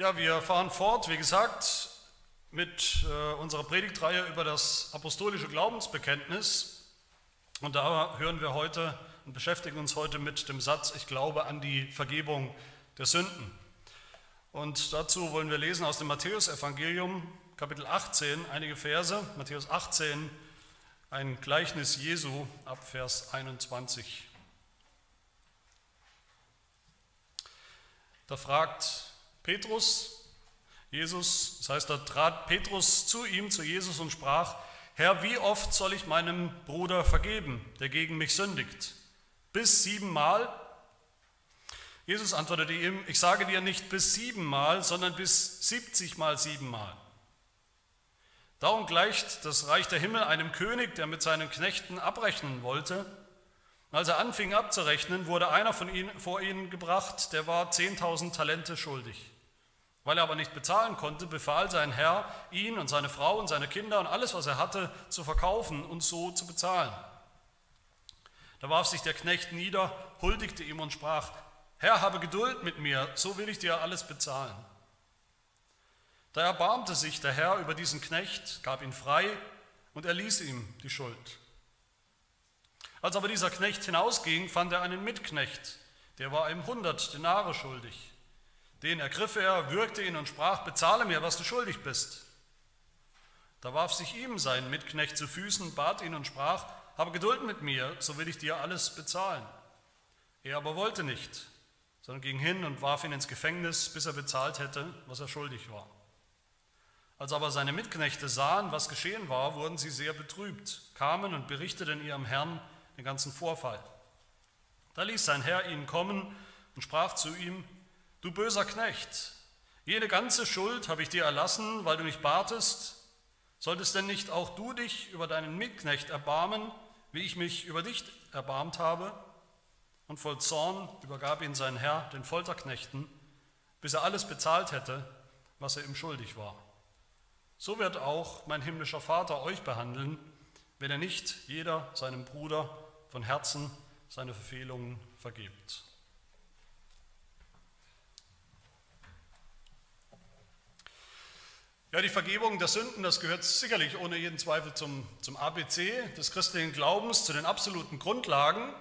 Ja, wir fahren fort, wie gesagt, mit äh, unserer Predigtreihe über das apostolische Glaubensbekenntnis. Und da hören wir heute und beschäftigen uns heute mit dem Satz, ich glaube an die Vergebung der Sünden. Und dazu wollen wir lesen aus dem Matthäusevangelium, Kapitel 18, einige Verse. Matthäus 18, ein Gleichnis Jesu ab Vers 21. Da fragt Petrus, Jesus, das heißt, da trat Petrus zu ihm, zu Jesus und sprach, Herr, wie oft soll ich meinem Bruder vergeben, der gegen mich sündigt? Bis siebenmal? Jesus antwortete ihm, ich sage dir nicht bis siebenmal, sondern bis siebzigmal siebenmal. Darum gleicht das Reich der Himmel einem König, der mit seinen Knechten abrechnen wollte. Als er anfing abzurechnen, wurde einer von ihnen vor ihn gebracht, der war 10.000 Talente schuldig. Weil er aber nicht bezahlen konnte, befahl sein Herr, ihn und seine Frau und seine Kinder und alles, was er hatte, zu verkaufen und so zu bezahlen. Da warf sich der Knecht nieder, huldigte ihm und sprach, Herr, habe Geduld mit mir, so will ich dir alles bezahlen. Da erbarmte sich der Herr über diesen Knecht, gab ihn frei und erließ ihm die Schuld. Als aber dieser Knecht hinausging, fand er einen Mitknecht, der war ihm hundert Denare schuldig. Den ergriff er, würgte ihn und sprach, bezahle mir, was du schuldig bist. Da warf sich ihm sein Mitknecht zu Füßen, bat ihn und sprach, habe Geduld mit mir, so will ich dir alles bezahlen. Er aber wollte nicht, sondern ging hin und warf ihn ins Gefängnis, bis er bezahlt hätte, was er schuldig war. Als aber seine Mitknechte sahen, was geschehen war, wurden sie sehr betrübt, kamen und berichteten ihrem Herrn, den ganzen Vorfall. Da ließ sein Herr ihn kommen und sprach zu ihm, du böser Knecht, jene ganze Schuld habe ich dir erlassen, weil du mich batest, solltest denn nicht auch du dich über deinen Mitknecht erbarmen, wie ich mich über dich erbarmt habe? Und voll Zorn übergab ihn sein Herr den Folterknechten, bis er alles bezahlt hätte, was er ihm schuldig war. So wird auch mein himmlischer Vater euch behandeln, wenn er nicht jeder seinem Bruder von Herzen seine Verfehlungen vergibt. Ja, die Vergebung der Sünden, das gehört sicherlich ohne jeden Zweifel zum, zum ABC des christlichen Glaubens, zu den absoluten Grundlagen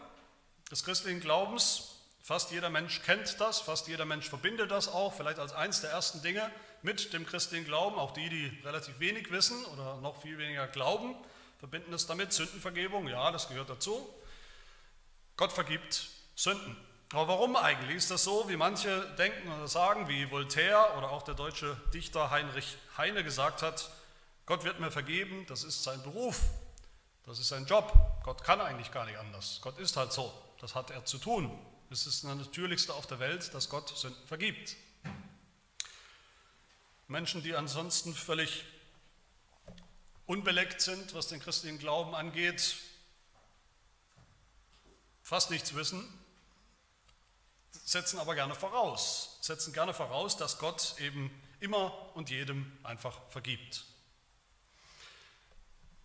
des christlichen Glaubens. Fast jeder Mensch kennt das, fast jeder Mensch verbindet das auch, vielleicht als eines der ersten Dinge mit dem christlichen Glauben. Auch die, die relativ wenig wissen oder noch viel weniger glauben, verbinden es damit. Sündenvergebung, ja, das gehört dazu. Gott vergibt Sünden. Aber warum eigentlich? Ist das so, wie manche denken oder sagen, wie Voltaire oder auch der deutsche Dichter Heinrich Heine gesagt hat, Gott wird mir vergeben, das ist sein Beruf, das ist sein Job. Gott kann eigentlich gar nicht anders. Gott ist halt so, das hat er zu tun. Es ist das Natürlichste auf der Welt, dass Gott Sünden vergibt. Menschen, die ansonsten völlig unbeleckt sind, was den christlichen Glauben angeht, fast nichts wissen, setzen aber gerne voraus, setzen gerne voraus, dass Gott eben immer und jedem einfach vergibt.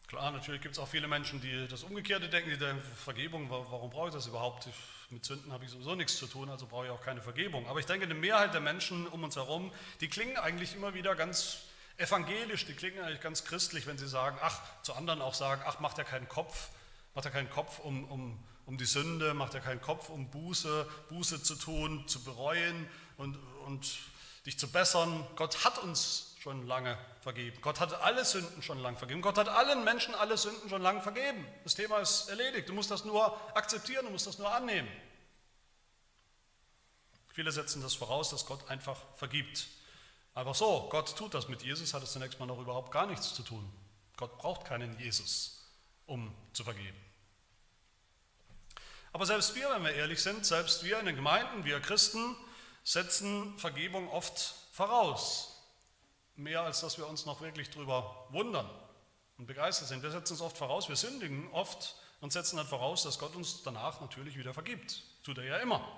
Klar, natürlich gibt es auch viele Menschen, die das Umgekehrte denken, die denken, Vergebung, warum brauche ich das überhaupt? Mit Sünden habe ich sowieso nichts zu tun, also brauche ich auch keine Vergebung. Aber ich denke, eine Mehrheit der Menschen um uns herum, die klingen eigentlich immer wieder ganz evangelisch, die klingen eigentlich ganz christlich, wenn sie sagen, ach, zu anderen auch sagen, ach, macht ja keinen Kopf, macht ja keinen Kopf um, um, um die Sünde, macht ja keinen Kopf, um Buße, Buße zu tun, zu bereuen und, und dich zu bessern. Gott hat uns schon lange vergeben. Gott hat alle Sünden schon lange vergeben. Gott hat allen Menschen alle Sünden schon lange vergeben. Das Thema ist erledigt. Du musst das nur akzeptieren, du musst das nur annehmen. Viele setzen das voraus, dass Gott einfach vergibt. Einfach so, Gott tut das mit Jesus, hat es zunächst mal noch überhaupt gar nichts zu tun. Gott braucht keinen Jesus, um zu vergeben. Aber selbst wir, wenn wir ehrlich sind, selbst wir in den Gemeinden, wir Christen, setzen Vergebung oft voraus. Mehr als dass wir uns noch wirklich darüber wundern und begeistert sind. Wir setzen es oft voraus, wir sündigen oft und setzen dann voraus, dass Gott uns danach natürlich wieder vergibt. Tut er ja immer.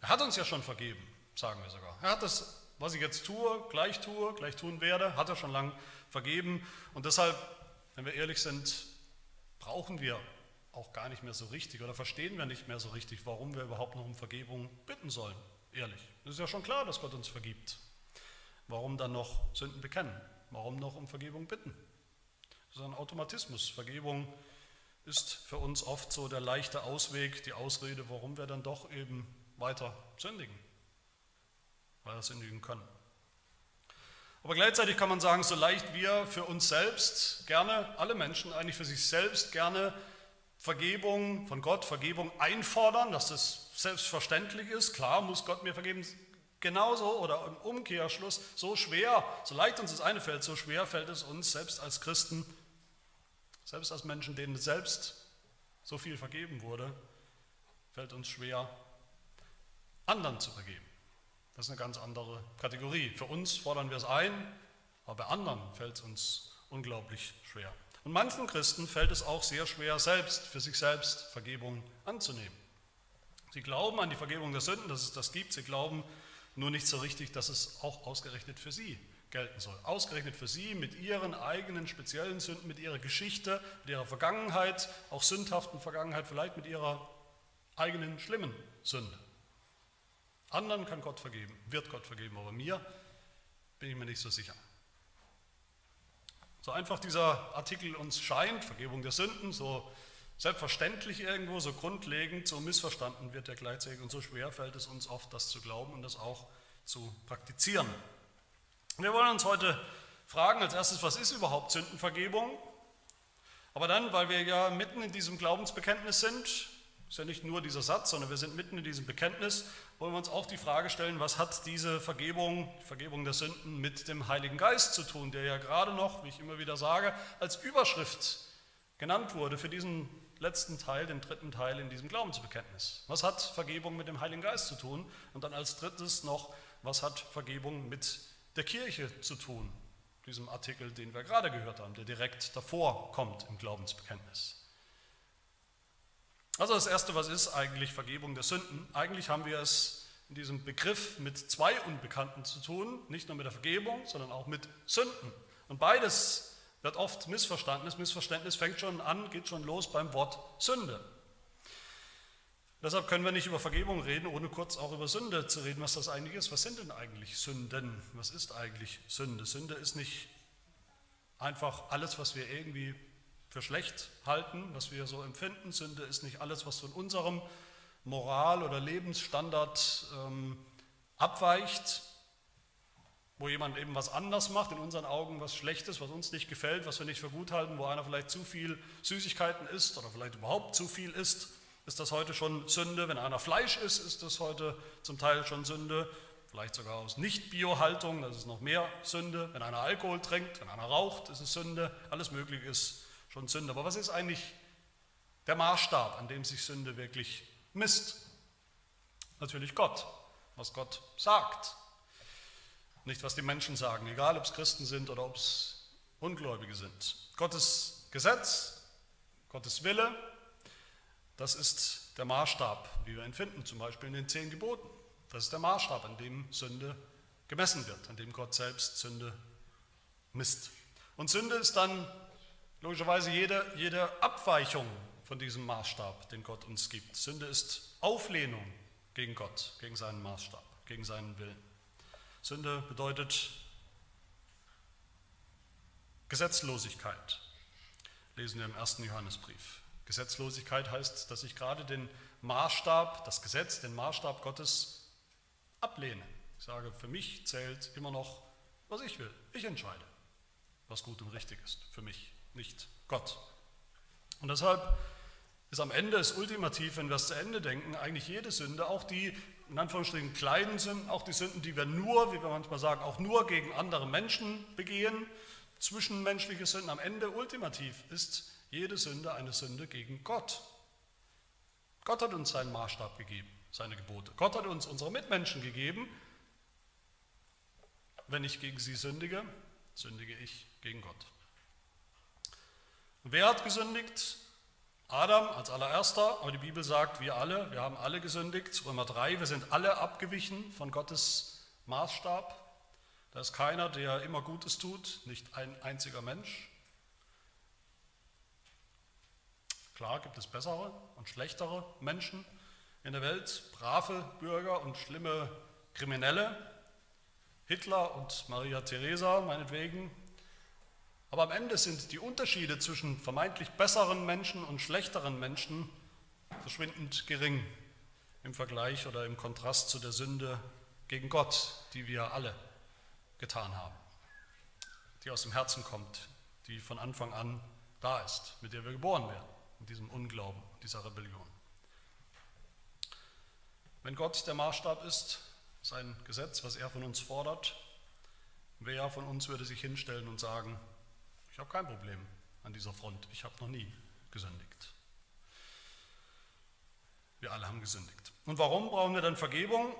Er hat uns ja schon vergeben, sagen wir sogar. Er hat das, was ich jetzt tue, gleich tue, gleich tun werde, hat er schon lange vergeben. Und deshalb, wenn wir ehrlich sind, brauchen wir auch gar nicht mehr so richtig oder verstehen wir nicht mehr so richtig, warum wir überhaupt noch um Vergebung bitten sollen. Ehrlich. Es ist ja schon klar, dass Gott uns vergibt. warum dann noch Sünden bekennen? Warum noch um Vergebung bitten? Das ist ein Automatismus. Vergebung ist für uns oft so der leichte Ausweg, die Ausrede, warum wir dann doch eben weiter sündigen, weil wir sündigen können. Aber gleichzeitig kann man sagen, so leicht wir für uns selbst gerne, alle Menschen eigentlich für sich selbst gerne Vergebung von Gott, Vergebung einfordern, dass das selbstverständlich ist. Klar muss Gott mir vergeben. Genauso oder im Umkehrschluss, so schwer, so leicht uns das eine fällt, so schwer fällt es uns selbst als Christen, selbst als Menschen, denen selbst so viel vergeben wurde, fällt uns schwer, anderen zu vergeben. Das ist eine ganz andere Kategorie. Für uns fordern wir es ein, aber bei anderen fällt es uns unglaublich schwer. Und manchen Christen fällt es auch sehr schwer, selbst für sich selbst Vergebung anzunehmen. Sie glauben an die Vergebung der Sünden, dass es das gibt. Sie glauben nur nicht so richtig, dass es auch ausgerechnet für sie gelten soll. Ausgerechnet für sie mit ihren eigenen speziellen Sünden, mit ihrer Geschichte, mit ihrer Vergangenheit, auch sündhaften Vergangenheit, vielleicht mit ihrer eigenen schlimmen Sünde. Anderen kann Gott vergeben, wird Gott vergeben, aber mir bin ich mir nicht so sicher. So einfach dieser Artikel uns scheint, Vergebung der Sünden, so selbstverständlich irgendwo, so grundlegend, so missverstanden wird er gleichzeitig und so schwer fällt es uns oft, das zu glauben und das auch zu praktizieren. Wir wollen uns heute fragen als erstes, was ist überhaupt Sündenvergebung? Aber dann, weil wir ja mitten in diesem Glaubensbekenntnis sind, ist ja nicht nur dieser Satz, sondern wir sind mitten in diesem Bekenntnis, wollen wir uns auch die Frage stellen, was hat diese Vergebung, die Vergebung der Sünden mit dem Heiligen Geist zu tun, der ja gerade noch, wie ich immer wieder sage, als Überschrift genannt wurde für diesen letzten Teil, den dritten Teil in diesem Glaubensbekenntnis. Was hat Vergebung mit dem Heiligen Geist zu tun? Und dann als drittes noch, was hat Vergebung mit der Kirche zu tun? Diesem Artikel, den wir gerade gehört haben, der direkt davor kommt im Glaubensbekenntnis. Also das Erste, was ist eigentlich Vergebung der Sünden? Eigentlich haben wir es in diesem Begriff mit zwei Unbekannten zu tun, nicht nur mit der Vergebung, sondern auch mit Sünden. Und beides wird oft missverstanden. Das Missverständnis fängt schon an, geht schon los beim Wort Sünde. Deshalb können wir nicht über Vergebung reden, ohne kurz auch über Sünde zu reden, was das eigentlich ist. Was sind denn eigentlich Sünden? Was ist eigentlich Sünde? Sünde ist nicht einfach alles, was wir irgendwie für schlecht halten, was wir so empfinden. Sünde ist nicht alles, was von unserem Moral- oder Lebensstandard ähm, abweicht, wo jemand eben was anders macht, in unseren Augen was Schlechtes, was uns nicht gefällt, was wir nicht für gut halten, wo einer vielleicht zu viel Süßigkeiten isst oder vielleicht überhaupt zu viel isst, ist das heute schon Sünde. Wenn einer Fleisch isst, ist das heute zum Teil schon Sünde, vielleicht sogar aus Nicht-Bio-Haltung, das ist noch mehr Sünde. Wenn einer Alkohol trinkt, wenn einer raucht, ist es Sünde. Alles Mögliche ist schon Sünde. Aber was ist eigentlich der Maßstab, an dem sich Sünde wirklich misst? Natürlich Gott, was Gott sagt. Nicht, was die Menschen sagen, egal ob es Christen sind oder ob es Ungläubige sind. Gottes Gesetz, Gottes Wille, das ist der Maßstab, wie wir ihn finden, zum Beispiel in den zehn Geboten. Das ist der Maßstab, an dem Sünde gemessen wird, an dem Gott selbst Sünde misst. Und Sünde ist dann Logischerweise jede, jede Abweichung von diesem Maßstab, den Gott uns gibt. Sünde ist Auflehnung gegen Gott, gegen seinen Maßstab, gegen seinen Willen. Sünde bedeutet Gesetzlosigkeit, lesen wir im ersten Johannesbrief. Gesetzlosigkeit heißt, dass ich gerade den Maßstab, das Gesetz, den Maßstab Gottes ablehne. Ich sage, für mich zählt immer noch, was ich will. Ich entscheide, was gut und richtig ist für mich nicht Gott. Und deshalb ist am Ende es ultimativ, wenn wir es zu Ende denken, eigentlich jede Sünde, auch die in Anführungsstrichen kleinen Sünden, auch die Sünden, die wir nur, wie wir manchmal sagen, auch nur gegen andere Menschen begehen, zwischenmenschliche Sünden, am Ende ultimativ ist jede Sünde eine Sünde gegen Gott. Gott hat uns seinen Maßstab gegeben, seine Gebote. Gott hat uns unsere Mitmenschen gegeben. Wenn ich gegen sie sündige, sündige ich gegen Gott. Wer hat gesündigt? Adam als allererster, aber die Bibel sagt, wir alle, wir haben alle gesündigt. Römer 3, wir sind alle abgewichen von Gottes Maßstab. Da ist keiner, der immer Gutes tut, nicht ein einziger Mensch. Klar gibt es bessere und schlechtere Menschen in der Welt, brave Bürger und schlimme Kriminelle. Hitler und Maria Theresa meinetwegen. Aber am Ende sind die Unterschiede zwischen vermeintlich besseren Menschen und schlechteren Menschen verschwindend gering im Vergleich oder im Kontrast zu der Sünde gegen Gott, die wir alle getan haben, die aus dem Herzen kommt, die von Anfang an da ist, mit der wir geboren werden, in diesem Unglauben, dieser Rebellion. Wenn Gott der Maßstab ist, sein Gesetz, was er von uns fordert, wer von uns würde sich hinstellen und sagen, ich habe kein Problem an dieser Front, ich habe noch nie gesündigt. Wir alle haben gesündigt. Und warum brauchen wir dann Vergebung?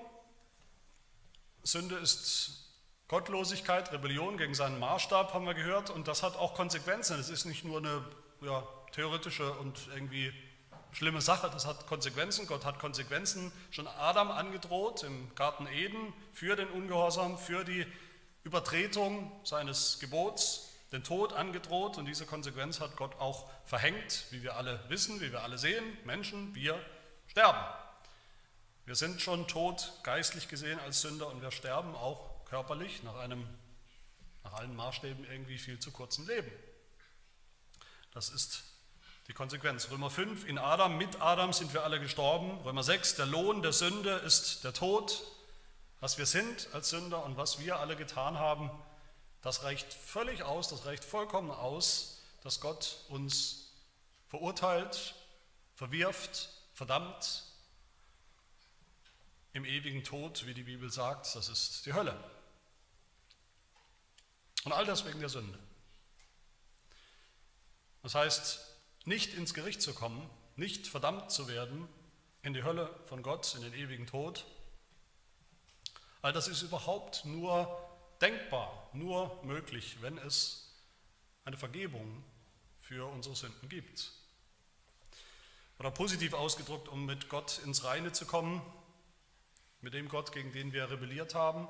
Sünde ist Gottlosigkeit, Rebellion gegen seinen Maßstab, haben wir gehört, und das hat auch Konsequenzen. Es ist nicht nur eine ja, theoretische und irgendwie schlimme Sache, das hat Konsequenzen. Gott hat Konsequenzen schon Adam angedroht im Garten Eden für den Ungehorsam, für die Übertretung seines Gebots, den Tod angedroht und diese Konsequenz hat Gott auch verhängt, wie wir alle wissen, wie wir alle sehen. Menschen, wir sterben. Wir sind schon tot, geistlich gesehen als Sünder und wir sterben auch körperlich nach einem, nach allen Maßstäben irgendwie viel zu kurzen Leben. Das ist die Konsequenz. Römer 5, in Adam, mit Adam sind wir alle gestorben. Römer 6, der Lohn der Sünde ist der Tod. Was wir sind als Sünder und was wir alle getan haben, das reicht völlig aus, das reicht vollkommen aus, dass Gott uns verurteilt, verwirft, verdammt im ewigen Tod, wie die Bibel sagt, das ist die Hölle. Und all das wegen der Sünde. Das heißt, nicht ins Gericht zu kommen, nicht verdammt zu werden in die Hölle von Gott, in den ewigen Tod. All das ist überhaupt nur denkbar, nur möglich, wenn es eine Vergebung für unsere Sünden gibt. Oder positiv ausgedrückt, um mit Gott ins Reine zu kommen, mit dem Gott, gegen den wir rebelliert haben,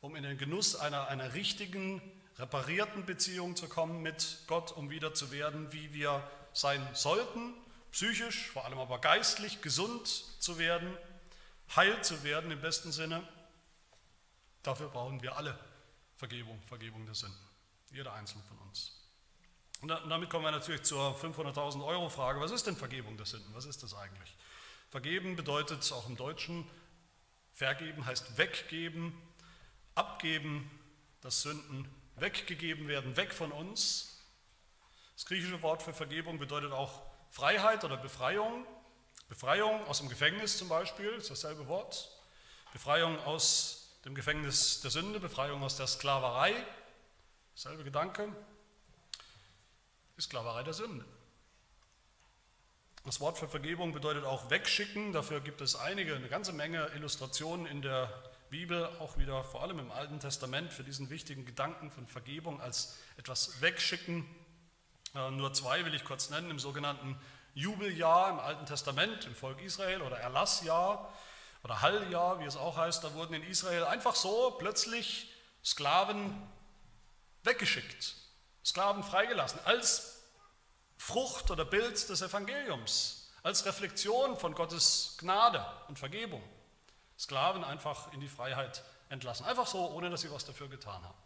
um in den Genuss einer, einer richtigen, reparierten Beziehung zu kommen mit Gott, um wieder zu werden, wie wir sein sollten, psychisch, vor allem aber geistlich gesund zu werden, heil zu werden im besten Sinne. Dafür brauchen wir alle Vergebung, Vergebung der Sünden, jeder einzelne von uns. Und damit kommen wir natürlich zur 500.000 Euro Frage. Was ist denn Vergebung der Sünden? Was ist das eigentlich? Vergeben bedeutet auch im Deutschen, vergeben heißt weggeben, abgeben, dass Sünden weggegeben werden, weg von uns, das griechische Wort für Vergebung bedeutet auch Freiheit oder Befreiung. Befreiung aus dem Gefängnis zum Beispiel, ist dasselbe Wort. Befreiung aus dem Gefängnis der Sünde, Befreiung aus der Sklaverei, selbe Gedanke. Die Sklaverei der Sünde. Das Wort für Vergebung bedeutet auch wegschicken. Dafür gibt es einige, eine ganze Menge Illustrationen in der Bibel, auch wieder vor allem im Alten Testament, für diesen wichtigen Gedanken von Vergebung als etwas wegschicken. Äh, nur zwei will ich kurz nennen, im sogenannten Jubeljahr im Alten Testament im Volk Israel oder Erlassjahr oder Halljahr, wie es auch heißt, da wurden in Israel einfach so plötzlich Sklaven weggeschickt, Sklaven freigelassen, als Frucht oder Bild des Evangeliums, als Reflexion von Gottes Gnade und Vergebung. Sklaven einfach in die Freiheit entlassen, einfach so, ohne dass sie was dafür getan haben.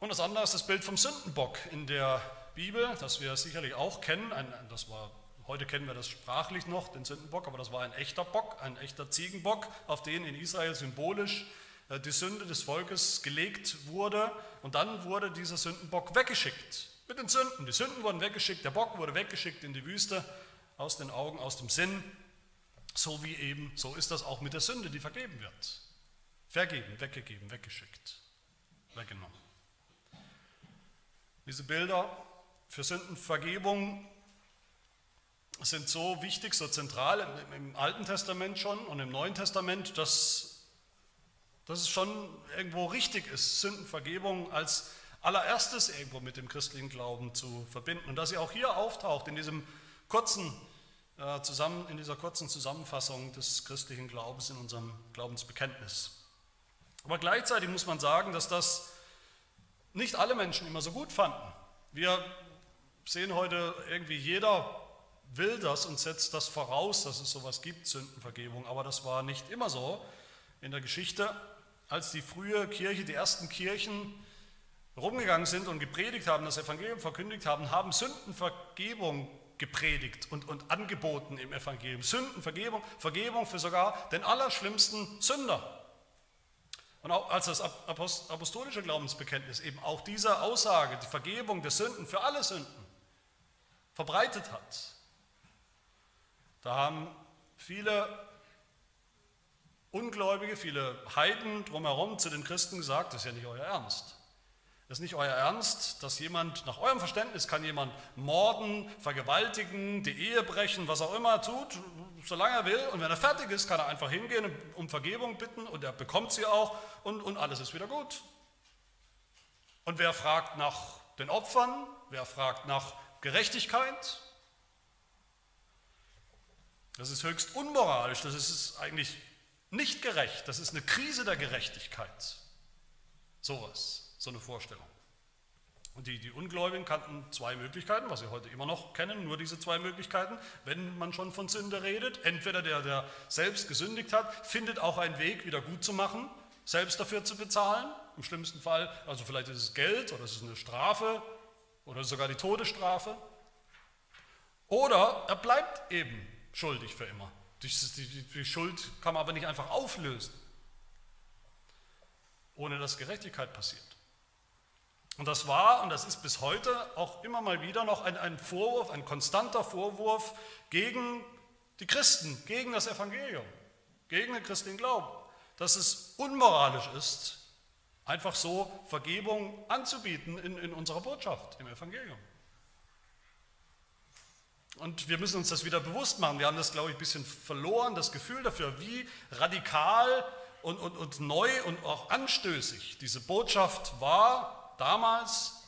Und das andere ist das Bild vom Sündenbock in der Bibel, das wir sicherlich auch kennen. Ein, das war, heute kennen wir das sprachlich noch, den Sündenbock, aber das war ein echter Bock, ein echter Ziegenbock, auf den in Israel symbolisch äh, die Sünde des Volkes gelegt wurde. Und dann wurde dieser Sündenbock weggeschickt mit den Sünden. Die Sünden wurden weggeschickt, der Bock wurde weggeschickt in die Wüste, aus den Augen, aus dem Sinn. So wie eben, so ist das auch mit der Sünde, die vergeben wird. Vergeben, weggegeben, weggeschickt, weggenommen. Diese Bilder für Sündenvergebung sind so wichtig, so zentral im Alten Testament schon und im Neuen Testament, dass, dass es schon irgendwo richtig ist, Sündenvergebung als allererstes irgendwo mit dem christlichen Glauben zu verbinden. Und dass sie auch hier auftaucht in, diesem kurzen, äh, zusammen, in dieser kurzen Zusammenfassung des christlichen Glaubens in unserem Glaubensbekenntnis. Aber gleichzeitig muss man sagen, dass das nicht alle Menschen immer so gut fanden. Wir sehen heute irgendwie, jeder will das und setzt das voraus, dass es sowas gibt, Sündenvergebung, aber das war nicht immer so. in der Geschichte, als die frühe Kirche, die ersten Kirchen rumgegangen sind und gepredigt haben, das Evangelium verkündigt haben, haben Sündenvergebung gepredigt und, und angeboten im Evangelium. Sündenvergebung, Vergebung für sogar den allerschlimmsten Sünder. Und auch als das apostolische Glaubensbekenntnis eben auch diese Aussage, die Vergebung der Sünden für alle Sünden, verbreitet hat, da haben viele Ungläubige, viele Heiden drumherum zu den Christen gesagt, das ist ja nicht euer Ernst. Das ist nicht euer Ernst, dass jemand, nach eurem Verständnis kann jemand morden, vergewaltigen, die Ehe brechen, was auch immer er tut, solange er will. Und wenn er fertig ist, kann er einfach hingehen und um Vergebung bitten und er bekommt sie auch und, und alles ist wieder gut. Und wer fragt nach den Opfern, wer fragt nach Gerechtigkeit, das ist höchst unmoralisch, das ist eigentlich nicht gerecht, das ist eine Krise der Gerechtigkeit. Sowas so eine Vorstellung. Und die, die Ungläubigen kannten zwei Möglichkeiten, was sie heute immer noch kennen, nur diese zwei Möglichkeiten, wenn man schon von Sünde redet. Entweder der, der selbst gesündigt hat, findet auch einen Weg, wieder gut zu machen, selbst dafür zu bezahlen. Im schlimmsten Fall, also vielleicht ist es Geld oder es ist eine Strafe oder sogar die Todesstrafe. Oder er bleibt eben schuldig für immer. Die, Schuld kann man aber nicht einfach auflösen, ohne dass Gerechtigkeit passiert. Und das war, und das ist bis heute auch immer mal wieder noch ein, ein Vorwurf, ein konstanter Vorwurf gegen die Christen, gegen das Evangelium, gegen den christlichen Glauben, dass es unmoralisch ist, einfach so Vergebung anzubieten in, in unserer Botschaft, im Evangelium. Und wir müssen uns das wieder bewusst machen. Wir haben das, glaube ich, ein bisschen verloren, das Gefühl dafür, wie radikal und, und, und neu und auch anstößig diese Botschaft war, damals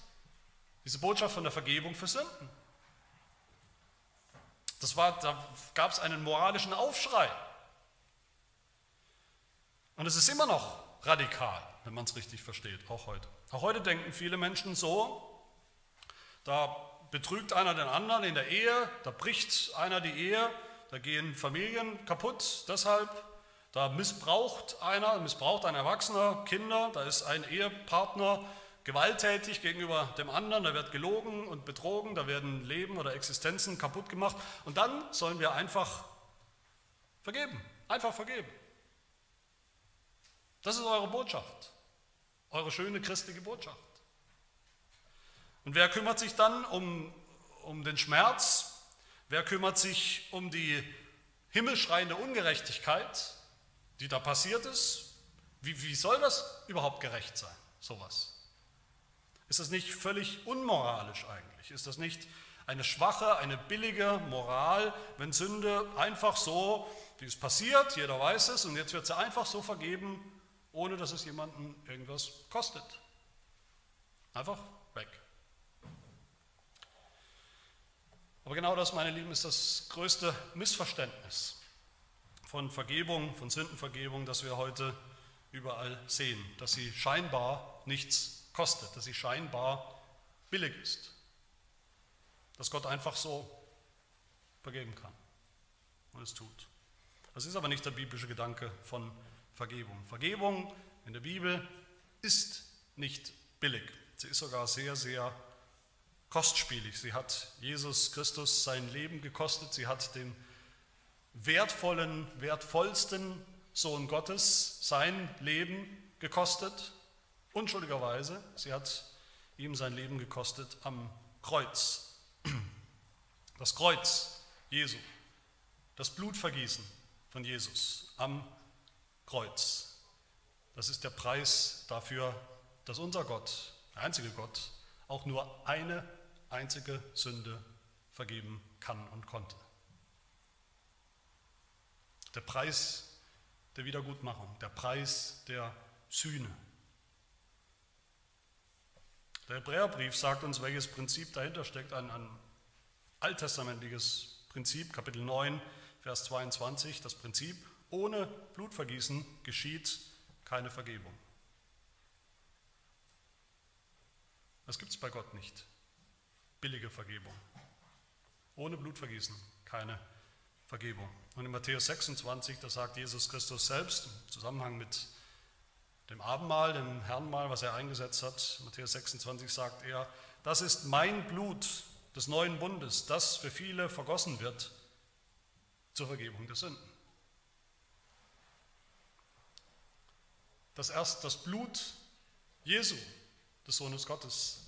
diese Botschaft von der Vergebung für Sünden. Das war, da gab es einen moralischen Aufschrei. Und es ist immer noch radikal, wenn man es richtig versteht, auch heute. Auch heute denken viele Menschen so, da betrügt einer den anderen in der Ehe, da bricht einer die Ehe, da gehen Familien kaputt deshalb, da missbraucht einer, missbraucht ein Erwachsener Kinder, da ist ein Ehepartner gewalttätig gegenüber dem anderen, da wird gelogen und betrogen, da werden Leben oder Existenzen kaputt gemacht und dann sollen wir einfach vergeben, einfach vergeben. Das ist eure Botschaft, eure schöne christliche Botschaft. Und wer kümmert sich dann um, um den Schmerz? Wer kümmert sich um die himmelschreiende Ungerechtigkeit, die da passiert ist? Wie, wie soll das überhaupt gerecht sein, sowas? Ist das nicht völlig unmoralisch eigentlich? Ist das nicht eine schwache, eine billige Moral, wenn Sünde einfach so, wie es passiert, jeder weiß es, und jetzt wird sie einfach so vergeben, ohne dass es jemanden irgendwas kostet? Einfach weg. Aber genau das, meine Lieben, ist das größte Missverständnis von Vergebung, von Sündenvergebung, das wir heute überall sehen, dass sie scheinbar nichts kostet, dass sie scheinbar billig ist. Dass Gott einfach so vergeben kann und es tut. Das ist aber nicht der biblische Gedanke von Vergebung. Vergebung in der Bibel ist nicht billig. Sie ist sogar sehr, sehr kostspielig. Sie hat Jesus Christus sein Leben gekostet. Sie hat den wertvollen, wertvollsten Sohn Gottes sein Leben gekostet unschuldigerweise. Sie hat ihm sein Leben gekostet am Kreuz. Das Kreuz Jesu, das Blutvergießen von Jesus am Kreuz. Das ist der Preis dafür, dass unser Gott, der einzige Gott, auch nur eine einzige Sünde vergeben kann und konnte. Der Preis der Wiedergutmachung, der Preis der Sühne. Der Hebräerbrief sagt uns, welches Prinzip dahinter steckt, ein, ein alttestamentliches Prinzip, Kapitel 9, Vers 22, das Prinzip, ohne Blutvergießen geschieht keine Vergebung. Das gibt es bei Gott nicht. Billige Vergebung. Ohne Blutvergießen keine Vergebung. Und in Matthäus 26, da sagt Jesus Christus selbst im Zusammenhang mit dem Abendmahl, dem Herrenmahl, was er eingesetzt hat, Matthäus 26 sagt er, das ist mein Blut des neuen Bundes, das für viele vergossen wird zur Vergebung der Sünden. Dass erst das Blut Jesu, des Sohnes Gottes,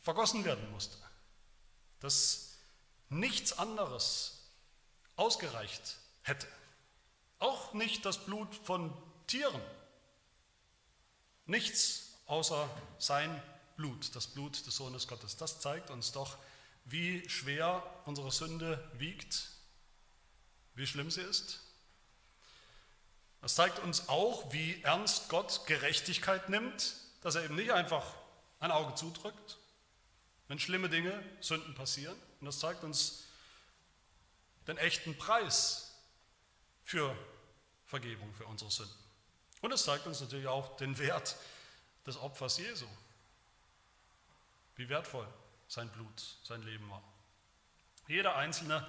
vergossen werden musste, dass nichts anderes ausgereicht hätte. Auch nicht das Blut von Tieren. Nichts außer sein Blut, das Blut des Sohnes Gottes. Das zeigt uns doch, wie schwer unsere Sünde wiegt, wie schlimm sie ist. Das zeigt uns auch, wie ernst Gott Gerechtigkeit nimmt, dass er eben nicht einfach ein Auge zudrückt, wenn schlimme Dinge, Sünden passieren. Und das zeigt uns den echten Preis für Vergebung für unsere Sünden. Und es zeigt uns natürlich auch den Wert des Opfers Jesu. Wie wertvoll sein Blut, sein Leben war. Jede einzelne,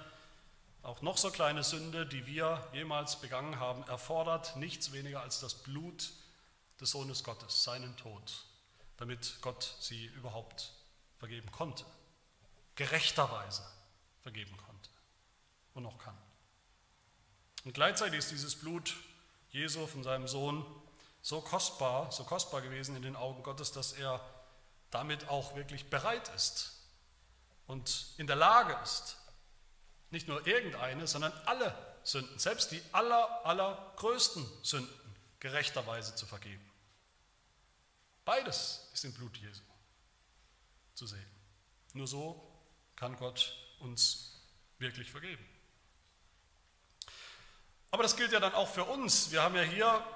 auch noch so kleine Sünde, die wir jemals begangen haben, erfordert nichts weniger als das Blut des Sohnes Gottes, seinen Tod, damit Gott sie überhaupt vergeben konnte, gerechterweise vergeben konnte und noch kann. Und gleichzeitig ist dieses Blut Jesu von seinem Sohn so kostbar, so kostbar gewesen in den Augen Gottes, dass er damit auch wirklich bereit ist und in der Lage ist, nicht nur irgendeine, sondern alle Sünden, selbst die aller, allergrößten Sünden gerechterweise zu vergeben. Beides ist im Blut Jesu zu sehen. Nur so kann Gott uns wirklich vergeben. Aber das gilt ja dann auch für uns. Wir haben ja hier,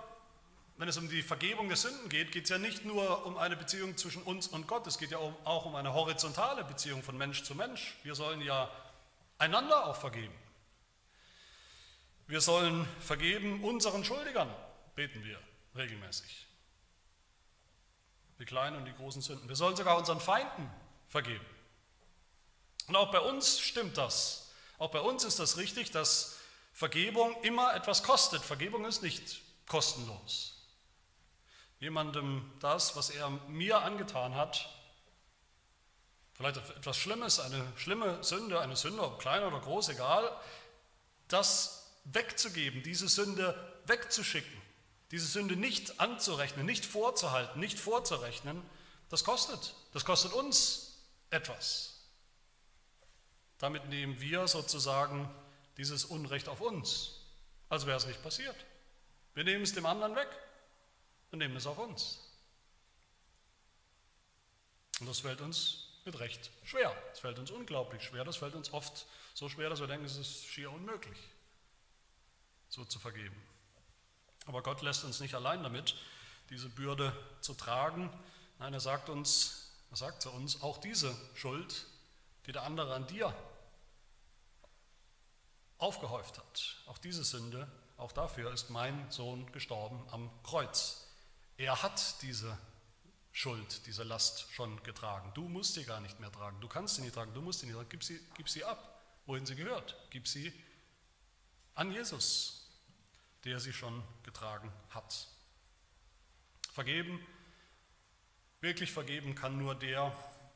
wenn es um die Vergebung der Sünden geht, geht es ja nicht nur um eine Beziehung zwischen uns und Gott, es geht ja auch um eine horizontale Beziehung von Mensch zu Mensch. Wir sollen ja einander auch vergeben. Wir sollen vergeben unseren Schuldigern, beten wir regelmäßig. Die kleinen und die großen Sünden. Wir sollen sogar unseren Feinden vergeben. Und auch bei uns stimmt das. Auch bei uns ist das richtig, dass Vergebung immer etwas kostet. Vergebung ist nicht kostenlos. Jemandem das, was er mir angetan hat, vielleicht etwas Schlimmes, eine schlimme Sünde, eine Sünde, ob klein oder groß, egal, das wegzugeben, diese Sünde wegzuschicken, diese Sünde nicht anzurechnen, nicht vorzuhalten, nicht vorzurechnen, das kostet. Das kostet uns etwas. Damit nehmen wir sozusagen dieses Unrecht auf uns, als wäre es nicht passiert. Wir nehmen es dem anderen weg und nehmen es auf uns. Und das fällt uns mit Recht schwer. Es fällt uns unglaublich schwer. Das fällt uns oft so schwer, dass wir denken, es ist schier unmöglich, so zu vergeben. Aber Gott lässt uns nicht allein damit, diese Bürde zu tragen. Nein, er sagt uns, er sagt zu uns, auch diese Schuld, die der andere an dir aufgehäuft hat. Auch diese Sünde, auch dafür ist mein Sohn gestorben am Kreuz. Er hat diese Schuld, diese Last schon getragen. Du musst sie gar nicht mehr tragen. Du kannst sie nicht tragen. Du musst sie nicht tragen. Gib sie, gib sie ab, wohin sie gehört. Gib sie an Jesus, der sie schon getragen hat. Vergeben, wirklich vergeben kann nur der,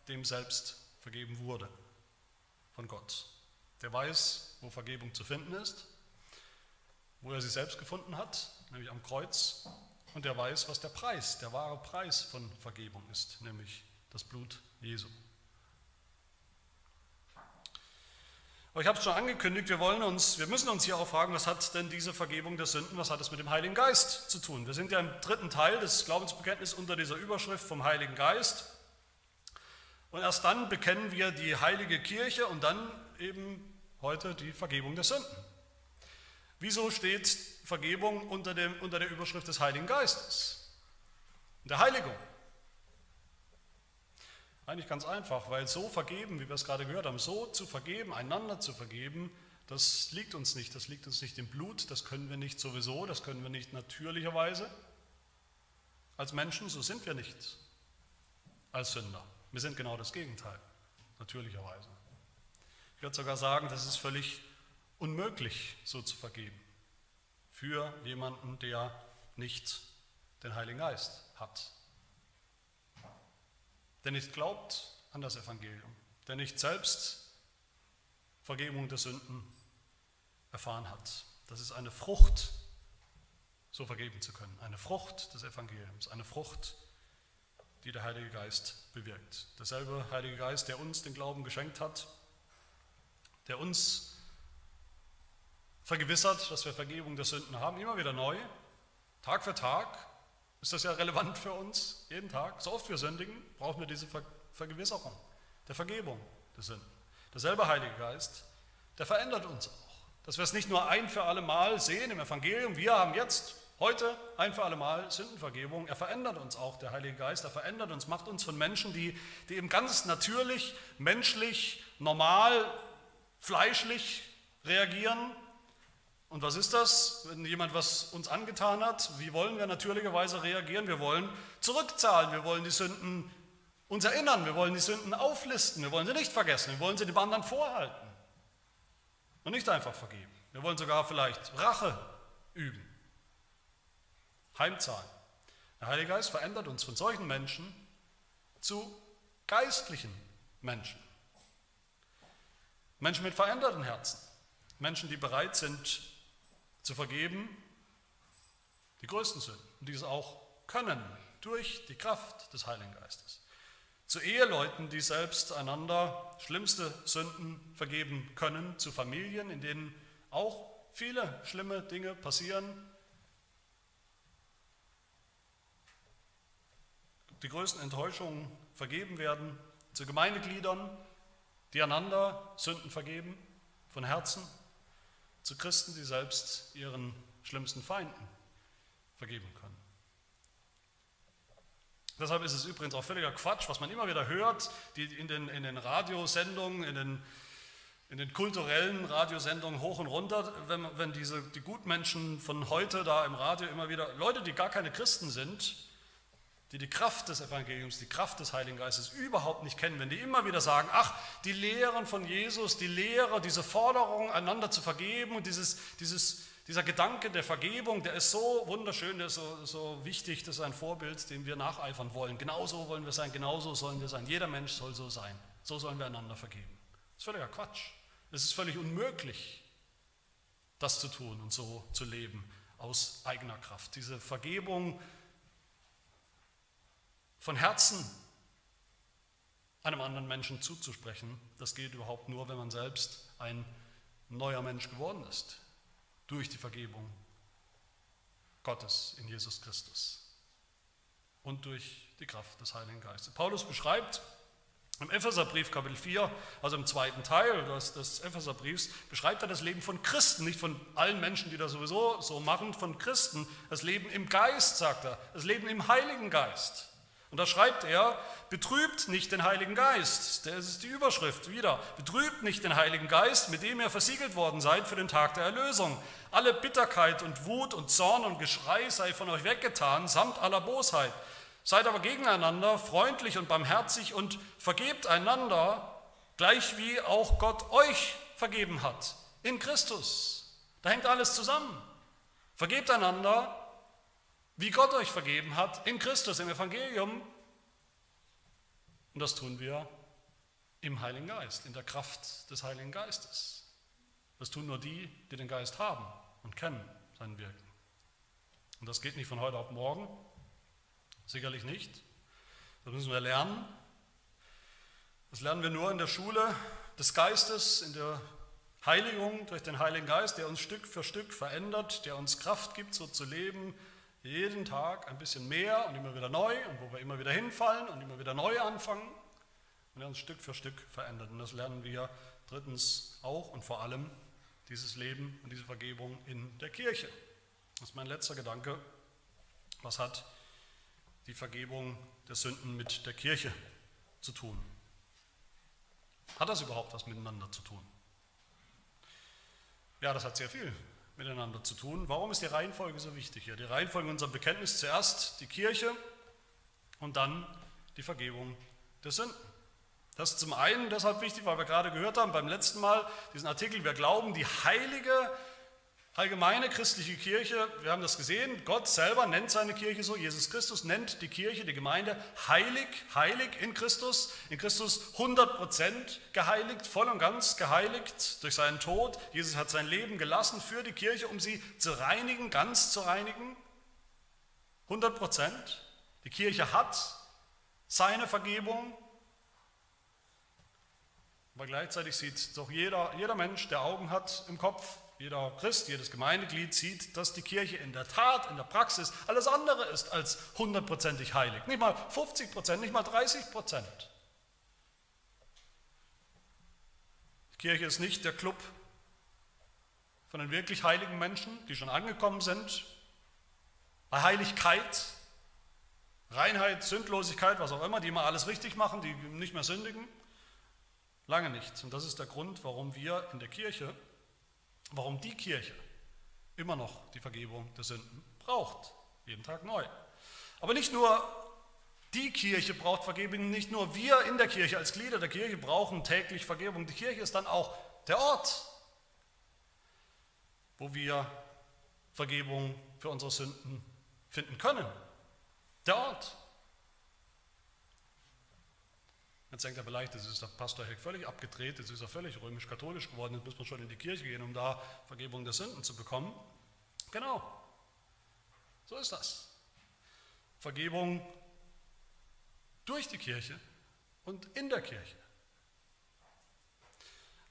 dem selbst vergeben wurde von Gott. Der weiß, wo Vergebung zu finden ist, wo er sie selbst gefunden hat, nämlich am Kreuz. Und der weiß, was der Preis, der wahre Preis von Vergebung ist, nämlich das Blut Jesu. Aber ich habe es schon angekündigt, wir, wollen uns, wir müssen uns hier auch fragen, was hat denn diese Vergebung der Sünden, was hat es mit dem Heiligen Geist zu tun? Wir sind ja im dritten Teil des Glaubensbekenntnisses unter dieser Überschrift vom Heiligen Geist. Und erst dann bekennen wir die heilige Kirche und dann eben heute die Vergebung der Sünden. Wieso steht Vergebung unter, dem, unter der Überschrift des Heiligen Geistes, der Heiligung? Eigentlich ganz einfach, weil so vergeben, wie wir es gerade gehört haben, so zu vergeben, einander zu vergeben, das liegt uns nicht, das liegt uns nicht im Blut, das können wir nicht sowieso, das können wir nicht natürlicherweise. Als Menschen, so sind wir nicht als Sünder. Wir sind genau das Gegenteil, natürlicherweise. Ich würde sogar sagen, das ist völlig unmöglich, so zu vergeben. Für jemanden, der nicht den Heiligen Geist hat. Der nicht glaubt an das Evangelium. Der nicht selbst Vergebung der Sünden erfahren hat. Das ist eine Frucht, so vergeben zu können. Eine Frucht des Evangeliums. Eine Frucht, die der Heilige Geist bewirkt. Derselbe Heilige Geist, der uns den Glauben geschenkt hat, der uns vergewissert, dass wir Vergebung der Sünden haben, immer wieder neu, Tag für Tag, ist das ja relevant für uns, jeden Tag. So oft wir sündigen, brauchen wir diese Vergewisserung der Vergebung der Sünden. Derselbe Heilige Geist, der verändert uns auch. Dass wir es nicht nur ein für alle Mal sehen im Evangelium, wir haben jetzt heute ein für alle Mal Sündenvergebung. Er verändert uns auch, der Heilige Geist, er verändert uns, macht uns von Menschen, die, die eben ganz natürlich, menschlich, normal, fleischlich reagieren. Und was ist das, wenn jemand was uns angetan hat? Wie wollen wir natürlicherweise reagieren? Wir wollen zurückzahlen, wir wollen die Sünden uns erinnern, wir wollen die Sünden auflisten, wir wollen sie nicht vergessen, wir wollen sie dem anderen vorhalten und nicht einfach vergeben. Wir wollen sogar vielleicht Rache üben, heimzahlen. Der Heilige Geist verändert uns von solchen Menschen zu geistlichen Menschen. Menschen mit veränderten Herzen. Menschen, die bereit sind zu vergeben, die größten Sünden, und es auch können durch die Kraft des Heiligen Geistes. Zu Eheleuten, die selbst einander schlimmste Sünden vergeben können, zu Familien, in denen auch viele schlimme Dinge passieren. Die größten Enttäuschungen vergeben werden, zu Gemeindegliedern, die einander Sünden vergeben, von Herzen, zu Christen, die selbst ihren schlimmsten Feinden vergeben können. Deshalb ist es übrigens auch völliger Quatsch, was man immer wieder hört, die in den, in den Radiosendungen, in den, in den kulturellen Radiosendungen hoch und runter, wenn, wenn diese, die Gutmenschen von heute da im Radio immer wieder, Leute, die gar keine Christen sind, die die Kraft des Evangeliums, die Kraft des Heiligen Geistes überhaupt nicht kennen, wenn die immer wieder sagen, ach, die Lehren von Jesus, die Lehre, diese Forderung, einander zu vergeben und dieses, dieses, dieser Gedanke der Vergebung, der ist so wunderschön, der ist so, so wichtig, das ist ein Vorbild, dem wir nacheifern wollen. Genauso wollen wir sein, genauso sollen wir sein. Jeder Mensch soll so sein. So sollen wir einander vergeben. Das ist völliger Quatsch. Es ist völlig unmöglich, das zu tun und so zu leben aus eigener Kraft. Diese Vergebung, von Herzen einem anderen Menschen zuzusprechen, das geht überhaupt nur, wenn man selbst ein neuer Mensch geworden ist, durch die Vergebung Gottes in Jesus Christus und durch die Kraft des Heiligen Geistes. Paulus beschreibt im Epheserbrief Kapitel 4, also im zweiten Teil des, des Epheserbriefs, beschreibt er das Leben von Christen, nicht von allen Menschen, die das sowieso so machen, von Christen, das Leben im Geist, sagt er, das Leben im Heiligen Geist. Und da schreibt er, betrübt nicht den Heiligen Geist, das ist die Überschrift wieder, betrübt nicht den Heiligen Geist, mit dem ihr versiegelt worden seid für den Tag der Erlösung. Alle Bitterkeit und Wut und Zorn und Geschrei sei von euch weggetan, samt aller Bosheit. Seid aber gegeneinander freundlich und barmherzig und vergebt einander, gleich wie auch Gott euch vergeben hat, in Christus. Da hängt alles zusammen. Vergebt einander, wie Gott euch vergeben hat in Christus, im Evangelium. Und das tun wir im Heiligen Geist, in der Kraft des Heiligen Geistes. Das tun nur die, die den Geist haben und kennen sein Wirken. Und das geht nicht von heute auf morgen, sicherlich nicht. Das müssen wir lernen. Das lernen wir nur in der Schule des Geistes, in der Heiligung durch den Heiligen Geist, der uns Stück für Stück verändert, der uns Kraft gibt, so zu leben, jeden Tag ein bisschen mehr und immer wieder neu und wo wir immer wieder hinfallen und immer wieder neu anfangen und er uns Stück für Stück verändert. Und das lernen wir drittens auch und vor allem dieses Leben und diese Vergebung in der Kirche. Das ist mein letzter Gedanke. Was hat die Vergebung der Sünden mit der Kirche zu tun? Hat das überhaupt was miteinander zu tun? Ja, das hat sehr viel miteinander zu tun. Warum ist die Reihenfolge so wichtig hier? Die Reihenfolge unserer Bekenntnis zuerst die Kirche und dann die Vergebung der Sünden. Das ist zum einen deshalb wichtig, weil wir gerade gehört haben beim letzten Mal diesen Artikel, wir glauben, die heilige allgemeine christliche Kirche, wir haben das gesehen, Gott selber nennt seine Kirche so, Jesus Christus nennt die Kirche, die Gemeinde heilig, heilig in Christus, in Christus 100% geheiligt, voll und ganz geheiligt durch seinen Tod. Jesus hat sein Leben gelassen für die Kirche, um sie zu reinigen, ganz zu reinigen. 100%. Die Kirche hat seine Vergebung, aber gleichzeitig sieht doch jeder, jeder Mensch, der Augen hat im Kopf, jeder Christ, jedes Gemeindeglied sieht, dass die Kirche in der Tat, in der Praxis alles andere ist als hundertprozentig heilig. Nicht mal 50 Prozent, nicht mal 30 Prozent. Die Kirche ist nicht der Club von den wirklich heiligen Menschen, die schon angekommen sind. Bei Heiligkeit, Reinheit, Sündlosigkeit, was auch immer, die immer alles richtig machen, die nicht mehr sündigen. Lange nicht. Und das ist der Grund, warum wir in der Kirche warum die Kirche immer noch die Vergebung der Sünden braucht, jeden Tag neu. Aber nicht nur die Kirche braucht Vergebung, nicht nur wir in der Kirche als Glieder der Kirche brauchen täglich Vergebung. Die Kirche ist dann auch der Ort, wo wir Vergebung für unsere Sünden finden können. Der Ort. Jetzt denkt er vielleicht, das ist der Pastor Heck völlig abgedreht, jetzt ist er völlig römisch-katholisch geworden, jetzt muss man schon in die Kirche gehen, um da Vergebung der Sünden zu bekommen. Genau, so ist das. Vergebung durch die Kirche und in der Kirche.